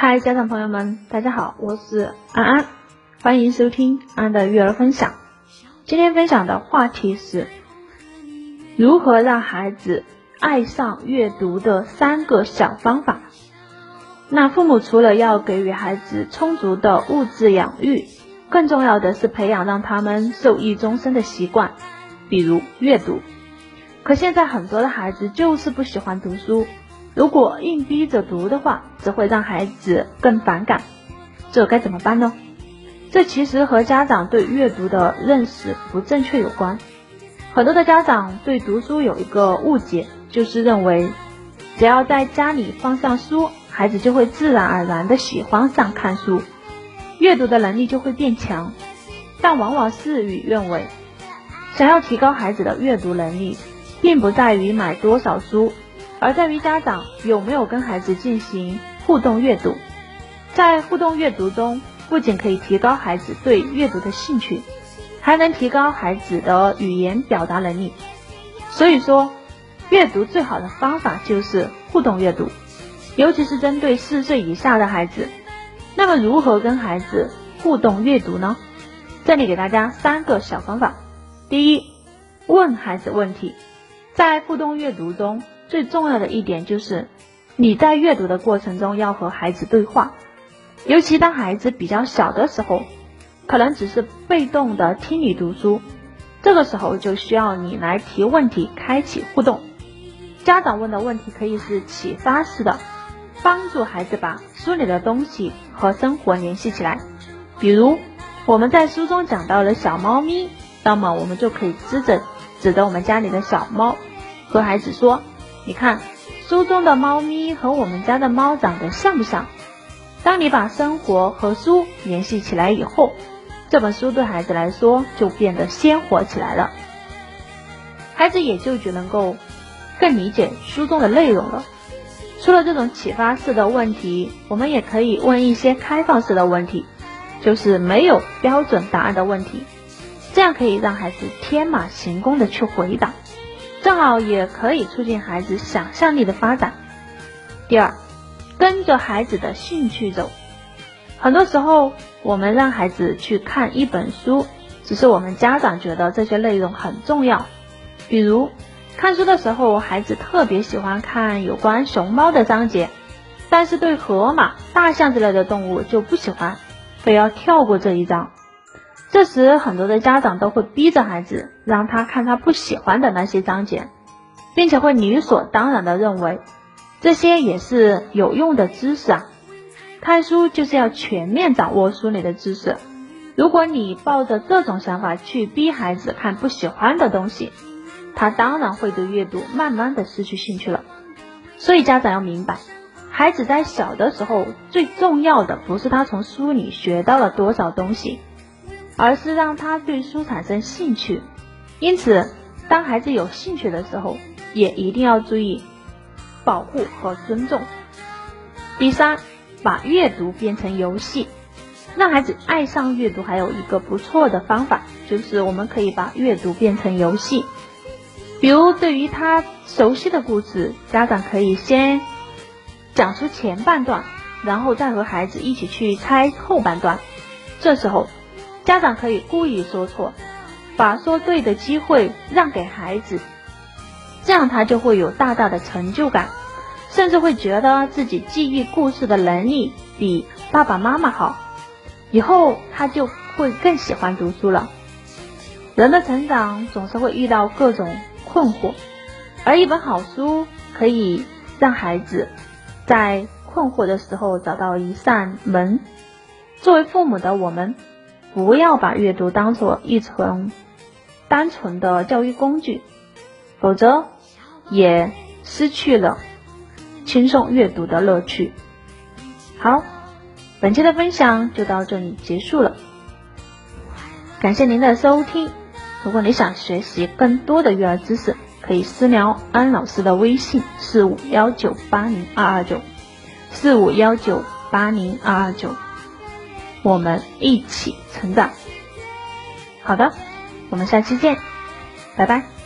嗨，家长朋友们，大家好，我是安安，欢迎收听安的育儿分享。今天分享的话题是如何让孩子爱上阅读的三个小方法。那父母除了要给予孩子充足的物质养育，更重要的是培养让他们受益终身的习惯，比如阅读。可现在很多的孩子就是不喜欢读书。如果硬逼着读的话，只会让孩子更反感，这该怎么办呢？这其实和家长对阅读的认识不正确有关。很多的家长对读书有一个误解，就是认为只要在家里放上书，孩子就会自然而然的喜欢上看书，阅读的能力就会变强。但往往事与愿违。想要提高孩子的阅读能力，并不在于买多少书。而在于家长有没有跟孩子进行互动阅读，在互动阅读中，不仅可以提高孩子对阅读的兴趣，还能提高孩子的语言表达能力。所以说，阅读最好的方法就是互动阅读，尤其是针对四岁以下的孩子。那么，如何跟孩子互动阅读呢？这里给大家三个小方法。第一，问孩子问题，在互动阅读中。最重要的一点就是，你在阅读的过程中要和孩子对话，尤其当孩子比较小的时候，可能只是被动的听你读书，这个时候就需要你来提问题，开启互动。家长问的问题可以是启发式的，帮助孩子把书里的东西和生活联系起来。比如我们在书中讲到了小猫咪，那么我们就可以指着指着我们家里的小猫，和孩子说。你看，书中的猫咪和我们家的猫长得像不像？当你把生活和书联系起来以后，这本书对孩子来说就变得鲜活起来了，孩子也就就能够更理解书中的内容了。除了这种启发式的问题，我们也可以问一些开放式的问题，就是没有标准答案的问题，这样可以让孩子天马行空的去回答。正好也可以促进孩子想象力的发展。第二，跟着孩子的兴趣走。很多时候，我们让孩子去看一本书，只是我们家长觉得这些内容很重要。比如，看书的时候，孩子特别喜欢看有关熊猫的章节，但是对河马、大象之类的动物就不喜欢，非要跳过这一章。这时，很多的家长都会逼着孩子，让他看他不喜欢的那些章节，并且会理所当然的认为，这些也是有用的知识啊。看书就是要全面掌握书里的知识。如果你抱着这种想法去逼孩子看不喜欢的东西，他当然会对阅读慢慢的失去兴趣了。所以家长要明白，孩子在小的时候，最重要的不是他从书里学到了多少东西。而是让他对书产生兴趣，因此，当孩子有兴趣的时候，也一定要注意保护和尊重。第三，把阅读变成游戏，让孩子爱上阅读，还有一个不错的方法，就是我们可以把阅读变成游戏。比如，对于他熟悉的故事，家长可以先讲出前半段，然后再和孩子一起去猜后半段，这时候。家长可以故意说错，把说对的机会让给孩子，这样他就会有大大的成就感，甚至会觉得自己记忆故事的能力比爸爸妈妈好，以后他就会更喜欢读书了。人的成长总是会遇到各种困惑，而一本好书可以让孩子在困惑的时候找到一扇门。作为父母的我们。不要把阅读当做一层单纯的教育工具，否则也失去了轻松阅读的乐趣。好，本期的分享就到这里结束了，感谢您的收听。如果你想学习更多的育儿知识，可以私聊安老师的微信：四五幺九八零二二九，四五幺九八零二二九。我们一起成长。好的，我们下期见，拜拜。